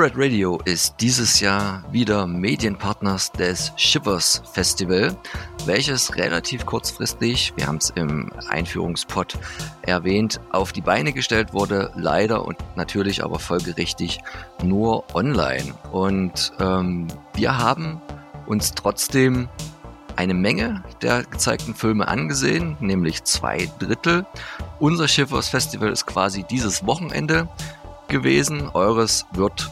Superred Radio ist dieses Jahr wieder Medienpartners des Shivers Festival, welches relativ kurzfristig, wir haben es im Einführungspot erwähnt, auf die Beine gestellt wurde, leider und natürlich aber folgerichtig nur online. Und ähm, wir haben uns trotzdem eine Menge der gezeigten Filme angesehen, nämlich zwei Drittel. Unser Schiffers Festival ist quasi dieses Wochenende gewesen. Eures wird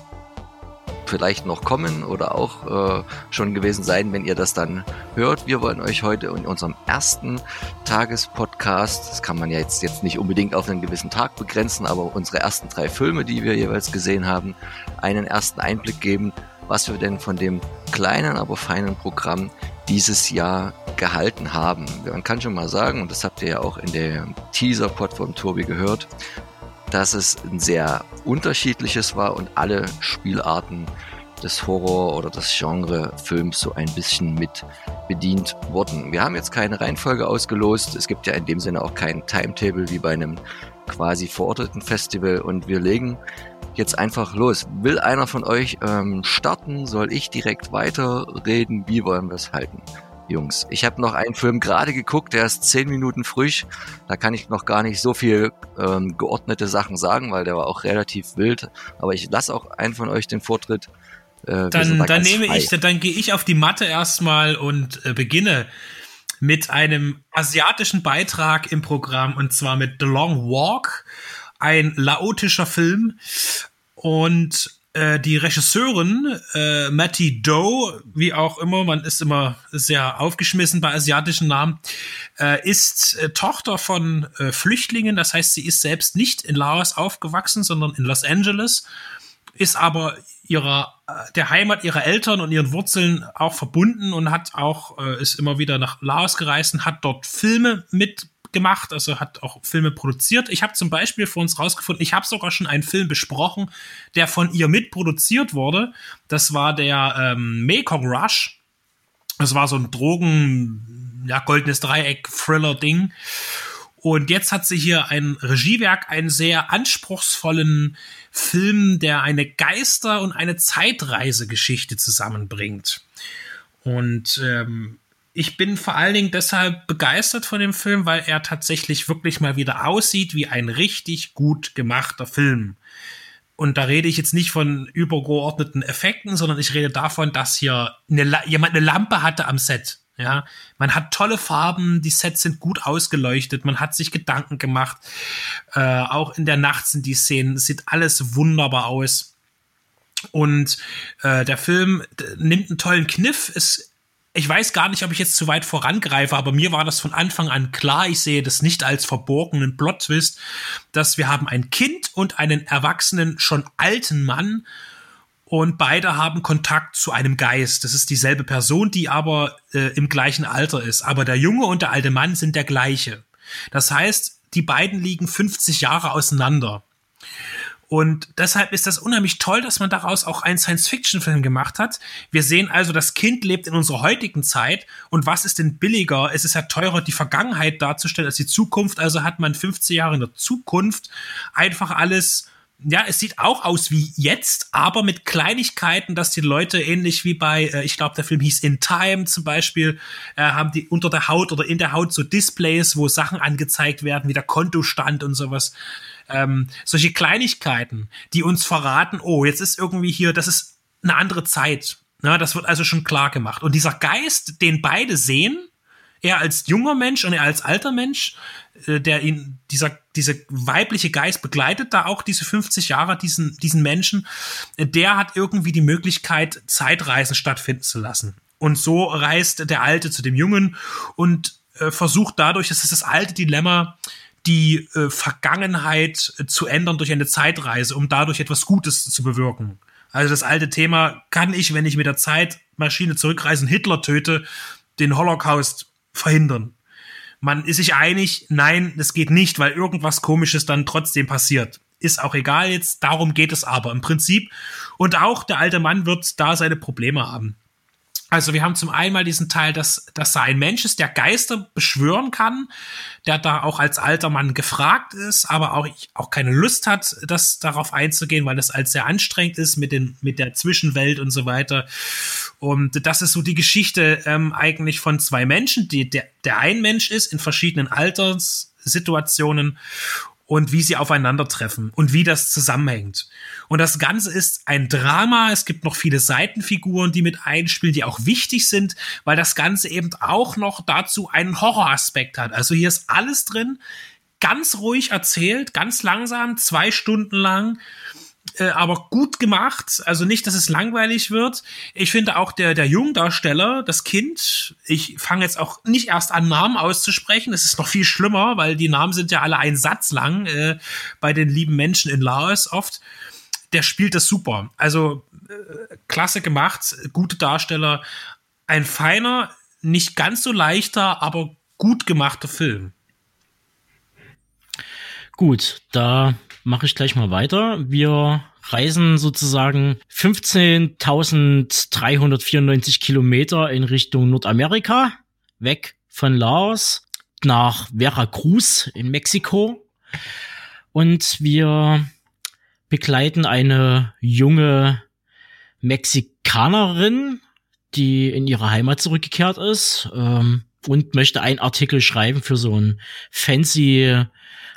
vielleicht noch kommen oder auch äh, schon gewesen sein, wenn ihr das dann hört. Wir wollen euch heute in unserem ersten Tagespodcast, das kann man ja jetzt, jetzt nicht unbedingt auf einen gewissen Tag begrenzen, aber unsere ersten drei Filme, die wir jeweils gesehen haben, einen ersten Einblick geben, was wir denn von dem kleinen, aber feinen Programm dieses Jahr gehalten haben. Man kann schon mal sagen, und das habt ihr ja auch in der Teaser-Pod von Tobi gehört, dass es ein sehr unterschiedliches war und alle Spielarten des Horror- oder des Genre-Films so ein bisschen mit bedient wurden. Wir haben jetzt keine Reihenfolge ausgelost. Es gibt ja in dem Sinne auch kein Timetable wie bei einem quasi verorteten Festival und wir legen jetzt einfach los. Will einer von euch ähm, starten? Soll ich direkt weiterreden? Wie wollen wir es halten? Jungs. Ich habe noch einen Film gerade geguckt, der ist zehn Minuten frisch. Da kann ich noch gar nicht so viel ähm, geordnete Sachen sagen, weil der war auch relativ wild. Aber ich lasse auch einen von euch den Vortritt. Äh, dann, da dann nehme frei. ich, dann gehe ich auf die Matte erstmal und äh, beginne mit einem asiatischen Beitrag im Programm und zwar mit The Long Walk, ein laotischer Film und äh, die Regisseurin äh, Matty Doe, wie auch immer, man ist immer sehr aufgeschmissen bei asiatischen Namen, äh, ist äh, Tochter von äh, Flüchtlingen. Das heißt, sie ist selbst nicht in Laos aufgewachsen, sondern in Los Angeles, ist aber ihrer der Heimat ihrer Eltern und ihren Wurzeln auch verbunden und hat auch ist immer wieder nach Laos gereist und hat dort Filme mit gemacht, also hat auch Filme produziert. Ich habe zum Beispiel für uns rausgefunden, ich habe sogar schon einen Film besprochen, der von ihr mitproduziert wurde. Das war der ähm, Mekong Rush. Das war so ein Drogen, ja, goldenes Dreieck-Thriller-Ding. Und jetzt hat sie hier ein Regiewerk, einen sehr anspruchsvollen Film, der eine Geister- und eine Zeitreisegeschichte zusammenbringt. Und ähm, ich bin vor allen Dingen deshalb begeistert von dem Film, weil er tatsächlich wirklich mal wieder aussieht wie ein richtig gut gemachter Film. Und da rede ich jetzt nicht von übergeordneten Effekten, sondern ich rede davon, dass hier eine, jemand eine Lampe hatte am Set. Ja, man hat tolle Farben, die Sets sind gut ausgeleuchtet, man hat sich Gedanken gemacht. Äh, auch in der Nacht sind die Szenen, sieht alles wunderbar aus. Und äh, der Film nimmt einen tollen Kniff. Es ich weiß gar nicht, ob ich jetzt zu weit vorangreife, aber mir war das von Anfang an klar. Ich sehe das nicht als verborgenen Plot-Twist, dass wir haben ein Kind und einen erwachsenen, schon alten Mann und beide haben Kontakt zu einem Geist. Das ist dieselbe Person, die aber äh, im gleichen Alter ist. Aber der Junge und der alte Mann sind der gleiche. Das heißt, die beiden liegen 50 Jahre auseinander. Und deshalb ist das unheimlich toll, dass man daraus auch einen Science-Fiction-Film gemacht hat. Wir sehen also, das Kind lebt in unserer heutigen Zeit. Und was ist denn billiger? Es ist ja teurer, die Vergangenheit darzustellen als die Zukunft. Also hat man 15 Jahre in der Zukunft einfach alles ja, es sieht auch aus wie jetzt, aber mit Kleinigkeiten, dass die Leute ähnlich wie bei, äh, ich glaube, der Film hieß In Time zum Beispiel, äh, haben die unter der Haut oder in der Haut so Displays, wo Sachen angezeigt werden, wie der Kontostand und sowas. Ähm, solche Kleinigkeiten, die uns verraten, oh, jetzt ist irgendwie hier, das ist eine andere Zeit. Na, das wird also schon klar gemacht. Und dieser Geist, den beide sehen, er als junger Mensch und er als alter Mensch, äh, der ihn, dieser, diese weibliche Geist begleitet da auch diese 50 Jahre, diesen, diesen Menschen, der hat irgendwie die Möglichkeit, Zeitreisen stattfinden zu lassen. Und so reist der Alte zu dem Jungen und äh, versucht dadurch, das ist das alte Dilemma, die äh, Vergangenheit äh, zu ändern durch eine Zeitreise, um dadurch etwas Gutes zu bewirken. Also das alte Thema, kann ich, wenn ich mit der Zeitmaschine zurückreise Hitler töte, den Holocaust verhindern? Man ist sich einig, nein, das geht nicht, weil irgendwas Komisches dann trotzdem passiert. Ist auch egal jetzt, darum geht es aber im Prinzip. Und auch der alte Mann wird da seine Probleme haben. Also wir haben zum einen mal diesen Teil, dass, dass da ein Mensch ist, der Geister beschwören kann, der da auch als alter Mann gefragt ist, aber auch, auch keine Lust hat, das darauf einzugehen, weil das als sehr anstrengend ist mit, den, mit der Zwischenwelt und so weiter. Und das ist so die Geschichte ähm, eigentlich von zwei Menschen, die der, der ein Mensch ist in verschiedenen Alterssituationen und wie sie aufeinandertreffen und wie das zusammenhängt. Und das Ganze ist ein Drama. Es gibt noch viele Seitenfiguren, die mit einspielen, die auch wichtig sind, weil das Ganze eben auch noch dazu einen Horroraspekt hat. Also hier ist alles drin, ganz ruhig erzählt, ganz langsam, zwei Stunden lang äh, aber gut gemacht. Also nicht, dass es langweilig wird. Ich finde auch der, der Jungdarsteller, das Kind, ich fange jetzt auch nicht erst an, Namen auszusprechen. Es ist noch viel schlimmer, weil die Namen sind ja alle ein Satz lang äh, bei den lieben Menschen in Laos oft. Der spielt das super. Also äh, klasse gemacht, gute Darsteller. Ein feiner, nicht ganz so leichter, aber gut gemachter Film. Gut, da mache ich gleich mal weiter. Wir reisen sozusagen 15.394 Kilometer in Richtung Nordamerika, weg von Laos nach Veracruz in Mexiko. Und wir begleiten eine junge Mexikanerin, die in ihre Heimat zurückgekehrt ist ähm, und möchte einen Artikel schreiben für so ein fancy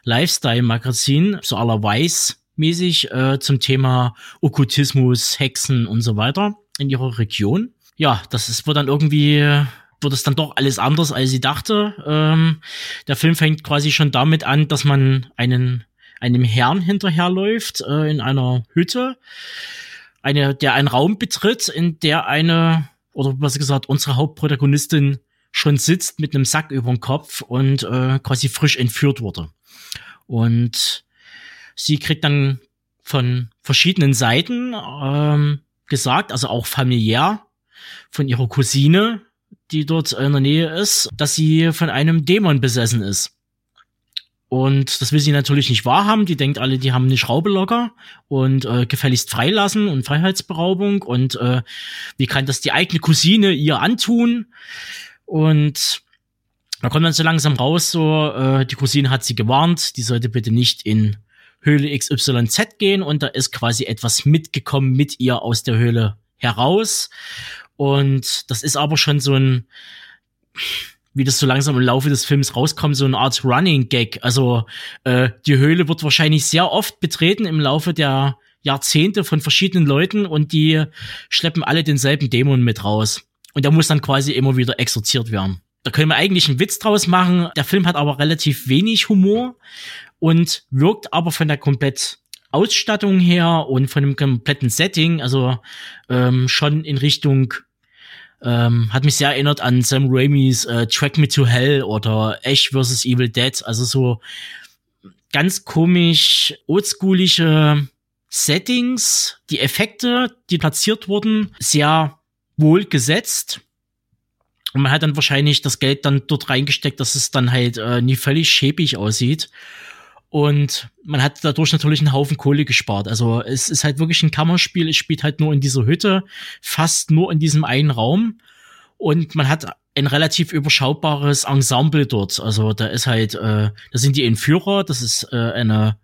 Lifestyle-Magazin, so aller Weiß mäßig äh, zum Thema Okkultismus, Hexen und so weiter in ihrer Region. Ja, das ist, wird dann irgendwie wird es dann doch alles anders, als sie dachte. Ähm, der Film fängt quasi schon damit an, dass man einen einem Herrn hinterherläuft äh, in einer Hütte, eine, der einen Raum betritt, in der eine oder was gesagt unsere Hauptprotagonistin schon sitzt mit einem Sack über dem Kopf und äh, quasi frisch entführt wurde. Und sie kriegt dann von verschiedenen Seiten ähm, gesagt, also auch familiär, von ihrer Cousine, die dort in der Nähe ist, dass sie von einem Dämon besessen ist. Und das will sie natürlich nicht wahrhaben. Die denkt alle, die haben eine Schraube locker und äh, gefälligst freilassen und Freiheitsberaubung. Und äh, wie kann das die eigene Cousine ihr antun? Und da kommt dann so langsam raus, so, äh, die Cousine hat sie gewarnt, die sollte bitte nicht in Höhle XYZ gehen und da ist quasi etwas mitgekommen mit ihr aus der Höhle heraus. Und das ist aber schon so ein, wie das so langsam im Laufe des Films rauskommt, so eine Art Running Gag. Also äh, die Höhle wird wahrscheinlich sehr oft betreten im Laufe der Jahrzehnte von verschiedenen Leuten und die schleppen alle denselben Dämon mit raus. Und der muss dann quasi immer wieder exorziert werden. Da können wir eigentlich einen Witz draus machen. Der Film hat aber relativ wenig Humor und wirkt aber von der komplett Ausstattung her und von dem kompletten Setting, also ähm, schon in Richtung, ähm, hat mich sehr erinnert an Sam Raimis äh, Track Me to Hell oder Ash vs. Evil Dead, also so ganz komisch, oldschoolige Settings, die Effekte, die platziert wurden, sehr wohl gesetzt und man hat dann wahrscheinlich das Geld dann dort reingesteckt, dass es dann halt äh, nie völlig schäbig aussieht. Und man hat dadurch natürlich einen Haufen Kohle gespart. Also es ist halt wirklich ein Kammerspiel. Es spielt halt nur in dieser Hütte, fast nur in diesem einen Raum. Und man hat ein relativ überschaubares Ensemble dort. Also da ist halt, äh, da sind die Entführer, das ist äh, eine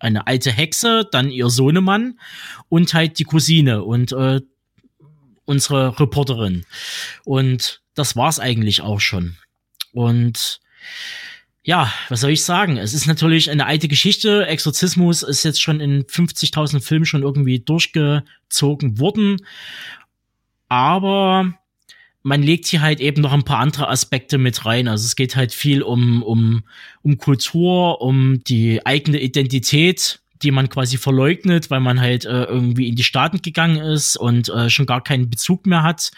eine alte Hexe, dann ihr Sohnemann und halt die Cousine und äh, unsere Reporterin. Und das war's eigentlich auch schon. Und ja, was soll ich sagen? Es ist natürlich eine alte Geschichte. Exorzismus ist jetzt schon in 50.000 Filmen schon irgendwie durchgezogen worden. Aber man legt hier halt eben noch ein paar andere Aspekte mit rein. Also es geht halt viel um, um, um Kultur, um die eigene Identität, die man quasi verleugnet, weil man halt äh, irgendwie in die Staaten gegangen ist und äh, schon gar keinen Bezug mehr hat.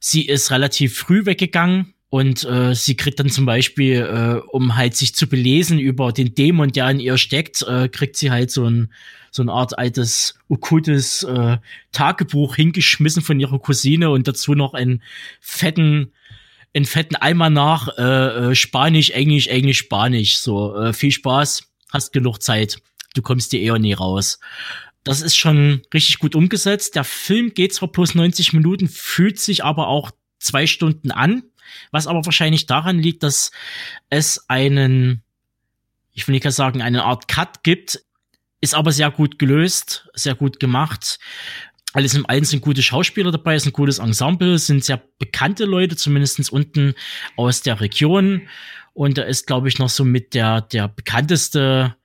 Sie ist relativ früh weggegangen und äh, sie kriegt dann zum Beispiel, äh, um halt sich zu belesen über den Dämon, der in ihr steckt, äh, kriegt sie halt so ein so eine Art altes okkultes äh, Tagebuch hingeschmissen von ihrer Cousine und dazu noch einen fetten einen fetten Eimer nach äh, äh, Spanisch, Englisch, Englisch, Spanisch. So äh, viel Spaß, hast genug Zeit. Du kommst dir eher nie raus. Das ist schon richtig gut umgesetzt. Der Film geht zwar plus 90 Minuten, fühlt sich aber auch zwei Stunden an, was aber wahrscheinlich daran liegt, dass es einen, ich will nicht sagen, eine Art Cut gibt, ist aber sehr gut gelöst, sehr gut gemacht. Alles im Allen sind gute Schauspieler dabei, ist ein gutes Ensemble, sind sehr bekannte Leute, zumindestens unten aus der Region. Und da ist, glaube ich, noch so mit der, der bekannteste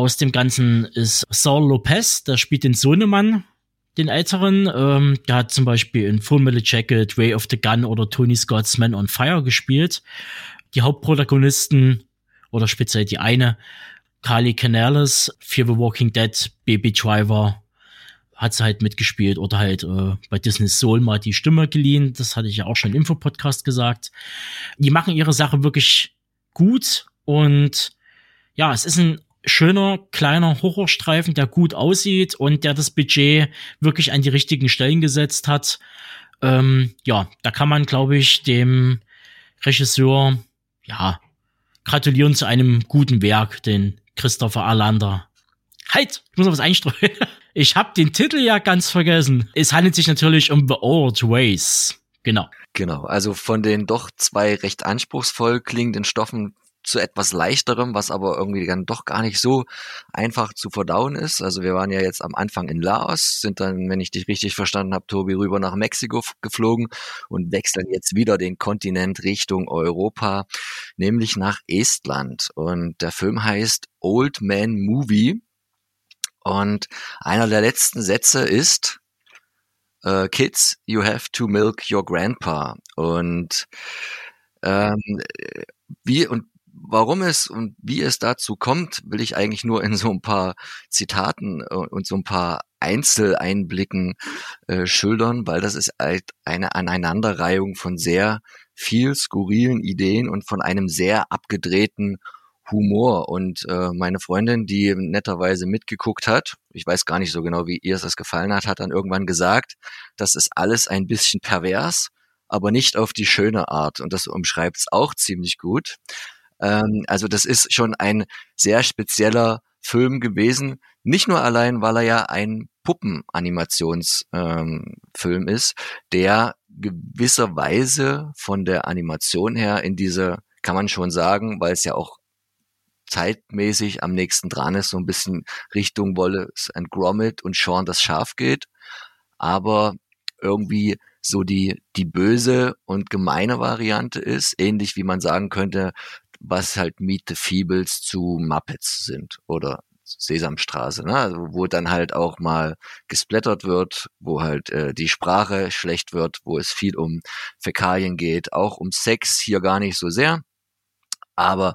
aus dem Ganzen ist Saul Lopez, der spielt den Sohnemann, den älteren. Ähm, der hat zum Beispiel in Full Metal Jacket, Way of the Gun oder Tony Scott's Man on Fire gespielt. Die Hauptprotagonisten oder speziell die eine, Carly Canales, Fear the Walking Dead, Baby Driver, hat sie halt mitgespielt oder halt äh, bei Disney Soul mal die Stimme geliehen. Das hatte ich ja auch schon im Infopodcast gesagt. Die machen ihre Sache wirklich gut und ja, es ist ein schöner kleiner Horrorstreifen, der gut aussieht und der das Budget wirklich an die richtigen Stellen gesetzt hat. Ähm, ja, da kann man, glaube ich, dem Regisseur ja gratulieren zu einem guten Werk, den Christopher Arlander. Halt, ich muss noch was einstreuen. Ich habe den Titel ja ganz vergessen. Es handelt sich natürlich um The Old Ways. Genau. Genau, also von den doch zwei recht anspruchsvoll klingenden Stoffen zu etwas leichterem, was aber irgendwie dann doch gar nicht so einfach zu verdauen ist. Also wir waren ja jetzt am Anfang in Laos, sind dann, wenn ich dich richtig verstanden habe, Tobi, rüber nach Mexiko geflogen und wechseln jetzt wieder den Kontinent Richtung Europa, nämlich nach Estland. Und der Film heißt Old Man Movie. Und einer der letzten Sätze ist, uh, Kids, you have to milk your grandpa. Und ähm, wie und warum es und wie es dazu kommt, will ich eigentlich nur in so ein paar Zitaten äh, und so ein paar Einzeleinblicken äh, schildern, weil das ist halt eine Aneinanderreihung von sehr viel skurrilen Ideen und von einem sehr abgedrehten Humor. Und äh, meine Freundin, die netterweise mitgeguckt hat, ich weiß gar nicht so genau, wie ihr es das gefallen hat, hat dann irgendwann gesagt, das ist alles ein bisschen pervers, aber nicht auf die schöne Art. Und das umschreibt es auch ziemlich gut. Ähm, also das ist schon ein sehr spezieller Film gewesen. Nicht nur allein, weil er ja ein Puppenanimationsfilm ähm, ist, der gewisserweise von der Animation her in diese, kann man schon sagen, weil es ja auch zeitmäßig am nächsten dran ist, so ein bisschen Richtung Wallace and Gromit und Sean das Schaf geht. Aber irgendwie so die, die böse und gemeine Variante ist, ähnlich wie man sagen könnte, was halt Meet the Feebles zu Muppets sind oder Sesamstraße, ne? Also, wo dann halt auch mal gesplattert wird, wo halt äh, die Sprache schlecht wird, wo es viel um Fäkalien geht, auch um Sex hier gar nicht so sehr. Aber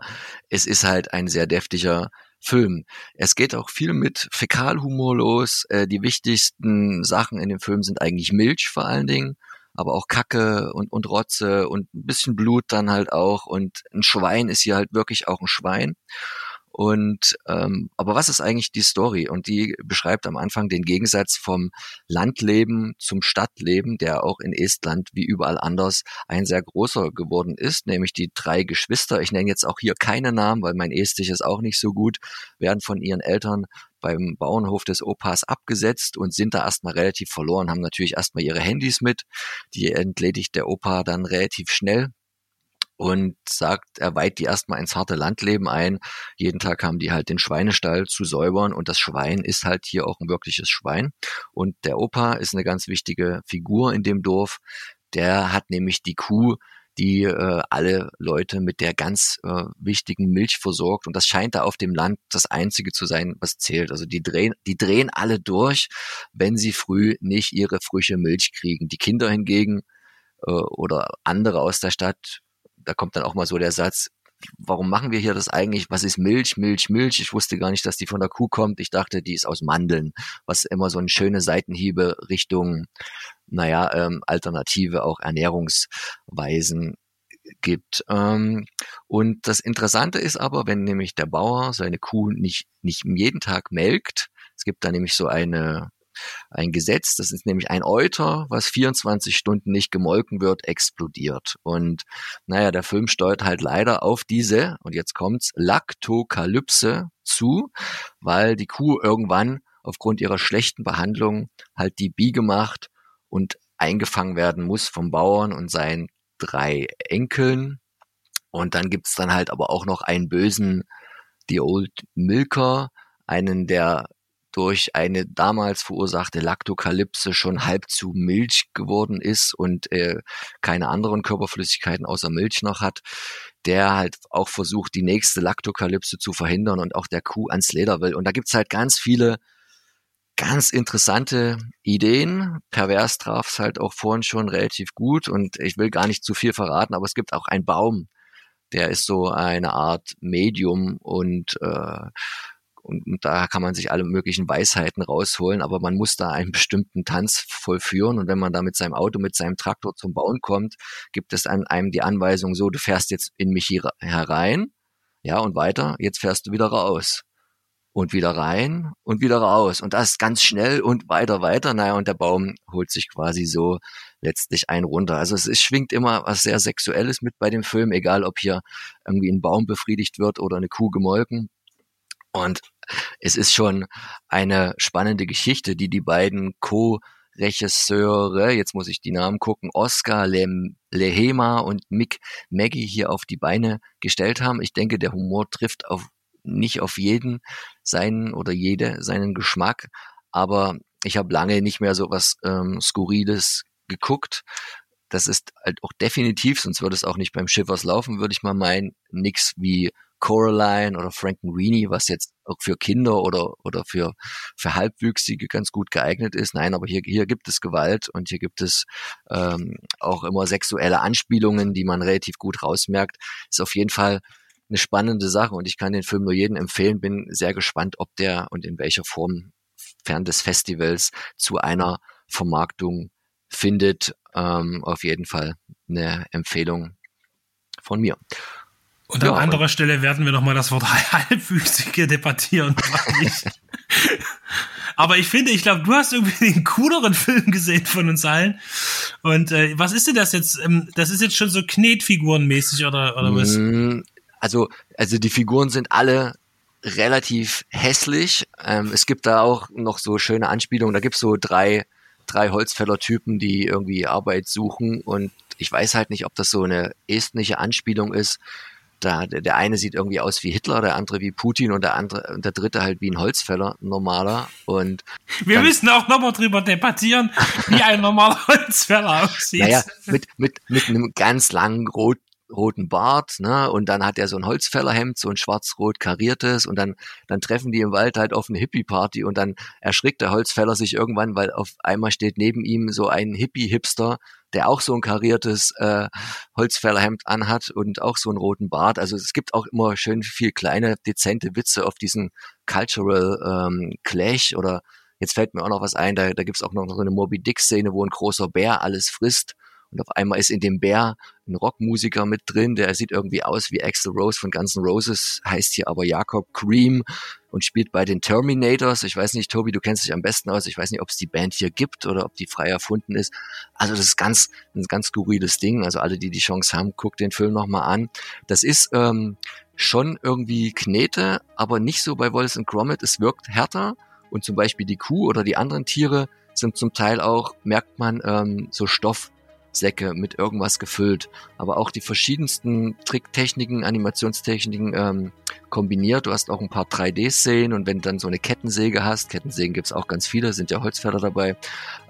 es ist halt ein sehr deftiger Film. Es geht auch viel mit Fäkalhumor los. Äh, die wichtigsten Sachen in dem Film sind eigentlich Milch vor allen Dingen aber auch Kacke und, und Rotze und ein bisschen Blut dann halt auch. Und ein Schwein ist hier halt wirklich auch ein Schwein. Und ähm, aber was ist eigentlich die Story? Und die beschreibt am Anfang den Gegensatz vom Landleben zum Stadtleben, der auch in Estland wie überall anders ein sehr großer geworden ist, nämlich die drei Geschwister. Ich nenne jetzt auch hier keine Namen, weil mein Estisch ist auch nicht so gut, werden von ihren Eltern beim Bauernhof des Opas abgesetzt und sind da erstmal relativ verloren, haben natürlich erstmal ihre Handys mit. Die entledigt der Opa dann relativ schnell und sagt, er weiht die erstmal ins harte Landleben ein. Jeden Tag haben die halt den Schweinestall zu säubern und das Schwein ist halt hier auch ein wirkliches Schwein. Und der Opa ist eine ganz wichtige Figur in dem Dorf. Der hat nämlich die Kuh die äh, alle Leute mit der ganz äh, wichtigen Milch versorgt. Und das scheint da auf dem Land das Einzige zu sein, was zählt. Also die drehen, die drehen alle durch, wenn sie früh nicht ihre frische Milch kriegen. Die Kinder hingegen äh, oder andere aus der Stadt da kommt dann auch mal so der Satz, warum machen wir hier das eigentlich? Was ist Milch, Milch, Milch? Ich wusste gar nicht, dass die von der Kuh kommt. Ich dachte, die ist aus Mandeln, was immer so eine schöne Seitenhiebe Richtung, naja, ähm, alternative auch Ernährungsweisen gibt. Ähm, und das Interessante ist aber, wenn nämlich der Bauer seine Kuh nicht, nicht jeden Tag melkt, es gibt da nämlich so eine ein Gesetz, das ist nämlich ein Euter, was 24 Stunden nicht gemolken wird, explodiert. Und naja, der Film steuert halt leider auf diese, und jetzt kommt's, Laktokalypse zu, weil die Kuh irgendwann aufgrund ihrer schlechten Behandlung halt die Biege macht und eingefangen werden muss vom Bauern und seinen drei Enkeln. Und dann gibt's dann halt aber auch noch einen bösen, die Old Milker, einen, der durch eine damals verursachte Laktokalypse schon halb zu Milch geworden ist und äh, keine anderen Körperflüssigkeiten außer Milch noch hat, der halt auch versucht, die nächste Laktokalypse zu verhindern und auch der Kuh ans Leder will. Und da gibt's halt ganz viele ganz interessante Ideen. Pervers traf halt auch vorhin schon relativ gut und ich will gar nicht zu viel verraten, aber es gibt auch einen Baum, der ist so eine Art Medium und äh, und, und da kann man sich alle möglichen Weisheiten rausholen, aber man muss da einen bestimmten Tanz vollführen. Und wenn man da mit seinem Auto, mit seinem Traktor zum Bauen kommt, gibt es an einem die Anweisung so, du fährst jetzt in mich hier herein, ja, und weiter, jetzt fährst du wieder raus. Und wieder rein und wieder raus. Und das ganz schnell und weiter, weiter, naja, und der Baum holt sich quasi so letztlich ein runter. Also es, es schwingt immer was sehr Sexuelles mit bei dem Film, egal ob hier irgendwie ein Baum befriedigt wird oder eine Kuh gemolken. Und es ist schon eine spannende Geschichte, die die beiden Co- Regisseure, jetzt muss ich die Namen gucken, Oscar Lem, Lehema und Mick Maggie hier auf die Beine gestellt haben. Ich denke, der Humor trifft auf, nicht auf jeden seinen oder jede seinen Geschmack, aber ich habe lange nicht mehr so was ähm, Skurriles geguckt. Das ist halt auch definitiv, sonst würde es auch nicht beim Schiffers laufen, würde ich mal meinen, nix wie Coraline oder Frankenweenie, was jetzt auch für Kinder oder, oder für, für Halbwüchsige ganz gut geeignet ist. Nein, aber hier, hier gibt es Gewalt und hier gibt es ähm, auch immer sexuelle Anspielungen, die man relativ gut rausmerkt. Ist auf jeden Fall eine spannende Sache und ich kann den Film nur jedem empfehlen. Bin sehr gespannt, ob der und in welcher Form fern des Festivals zu einer Vermarktung findet. Ähm, auf jeden Fall eine Empfehlung von mir. Und an anderer Stelle werden wir nochmal das Wort halbwüchsige debattieren. Aber ich finde, ich glaube, du hast irgendwie den cooleren Film gesehen von uns allen. Und äh, was ist denn das jetzt? Ähm, das ist jetzt schon so Knetfigurenmäßig oder, oder was? Mm, also, also die Figuren sind alle relativ hässlich. Ähm, es gibt da auch noch so schöne Anspielungen. Da gibt es so drei, drei Holzfäller-Typen, die irgendwie Arbeit suchen. Und ich weiß halt nicht, ob das so eine estnische Anspielung ist da, der eine sieht irgendwie aus wie Hitler, der andere wie Putin und der andere und der dritte halt wie ein Holzfäller, ein normaler. Und wir müssen auch nochmal drüber debattieren, wie ein normaler Holzfäller aussieht. Naja, mit, mit, mit einem ganz langen rot, roten Bart, ne? Und dann hat er so ein Holzfällerhemd, so ein schwarz-rot kariertes und dann, dann treffen die im Wald halt auf eine Hippie-Party und dann erschrickt der Holzfäller sich irgendwann, weil auf einmal steht neben ihm so ein Hippie-Hipster, der auch so ein kariertes äh, Holzfällerhemd anhat und auch so einen roten Bart. Also es gibt auch immer schön viel kleine, dezente Witze auf diesen Cultural ähm, Clash oder jetzt fällt mir auch noch was ein, da, da gibt es auch noch so eine Moby Dick-Szene, wo ein großer Bär alles frisst und auf einmal ist in dem Bär ein Rockmusiker mit drin, der sieht irgendwie aus wie Axel Rose von Guns N' Roses, heißt hier aber Jakob Cream und spielt bei den Terminators. Ich weiß nicht, Tobi, du kennst dich am besten aus. Ich weiß nicht, ob es die Band hier gibt oder ob die frei erfunden ist. Also das ist ganz, ein ganz skurriles Ding. Also alle, die die Chance haben, guckt den Film nochmal an. Das ist ähm, schon irgendwie Knete, aber nicht so bei Wallace and Gromit. Es wirkt härter und zum Beispiel die Kuh oder die anderen Tiere sind zum Teil auch, merkt man, ähm, so Stoff Säcke mit irgendwas gefüllt. Aber auch die verschiedensten Tricktechniken, Animationstechniken ähm, kombiniert. Du hast auch ein paar 3D-Szenen und wenn du dann so eine Kettensäge hast, Kettensägen gibt's auch ganz viele, sind ja Holzfäller dabei,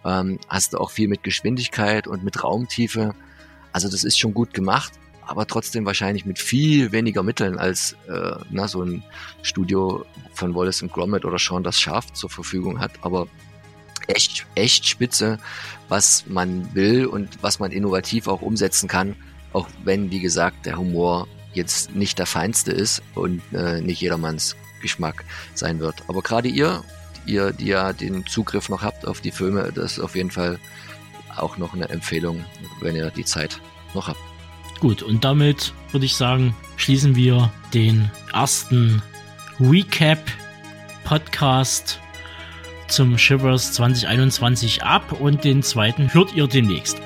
ähm, hast du auch viel mit Geschwindigkeit und mit Raumtiefe. Also das ist schon gut gemacht, aber trotzdem wahrscheinlich mit viel weniger Mitteln als äh, na, so ein Studio von Wallace und Gromit oder Sean das Schaf zur Verfügung hat. Aber echt, echt spitze, was man will und was man innovativ auch umsetzen kann, auch wenn, wie gesagt, der Humor jetzt nicht der feinste ist und äh, nicht jedermanns Geschmack sein wird. Aber gerade ihr, ihr, die ja den Zugriff noch habt auf die Filme, das ist auf jeden Fall auch noch eine Empfehlung, wenn ihr die Zeit noch habt. Gut, und damit würde ich sagen, schließen wir den ersten Recap Podcast zum Shivers 2021 ab und den zweiten hört ihr demnächst.